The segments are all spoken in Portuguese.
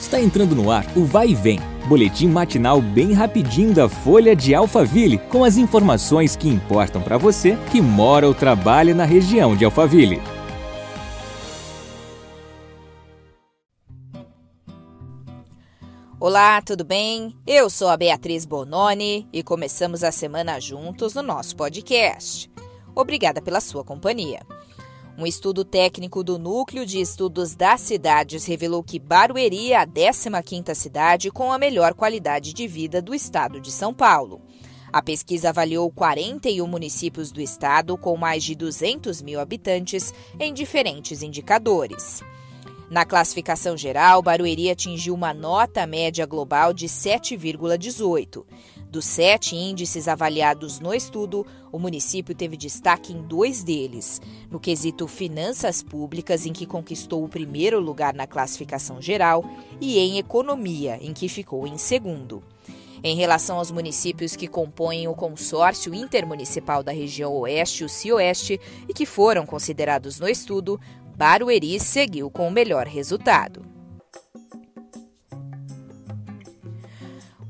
Está entrando no ar o Vai e Vem, boletim matinal bem rapidinho da Folha de Alphaville, com as informações que importam para você que mora ou trabalha na região de Alphaville. Olá, tudo bem? Eu sou a Beatriz Bononi e começamos a semana juntos no nosso podcast. Obrigada pela sua companhia. Um estudo técnico do Núcleo de Estudos das Cidades revelou que Barueri é a 15ª cidade com a melhor qualidade de vida do estado de São Paulo. A pesquisa avaliou 41 municípios do estado com mais de 200 mil habitantes em diferentes indicadores. Na classificação geral, Barueri atingiu uma nota média global de 7,18. Dos sete índices avaliados no estudo, o município teve destaque em dois deles: no quesito Finanças Públicas, em que conquistou o primeiro lugar na classificação geral, e em Economia, em que ficou em segundo. Em relação aos municípios que compõem o consórcio intermunicipal da região Oeste e o Cioeste e que foram considerados no estudo, Barueri seguiu com o melhor resultado.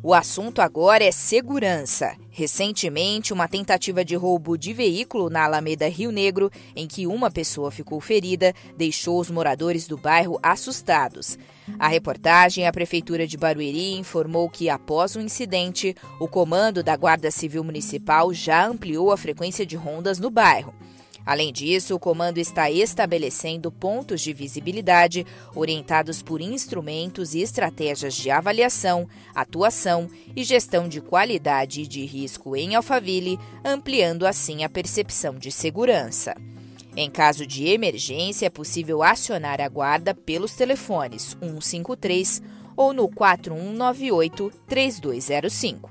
O assunto agora é segurança. Recentemente, uma tentativa de roubo de veículo na Alameda Rio Negro, em que uma pessoa ficou ferida, deixou os moradores do bairro assustados. A reportagem, a Prefeitura de Barueri informou que, após o incidente, o comando da Guarda Civil Municipal já ampliou a frequência de rondas no bairro. Além disso, o comando está estabelecendo pontos de visibilidade orientados por instrumentos e estratégias de avaliação, atuação e gestão de qualidade e de risco em Alphaville, ampliando assim a percepção de segurança. Em caso de emergência, é possível acionar a guarda pelos telefones 153 ou no 4198 3205.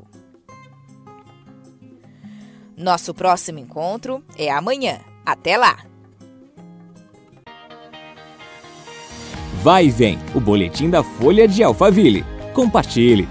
Nosso próximo encontro é amanhã. Até lá! Vai e vem, o boletim da Folha de Alphaville. Compartilhe!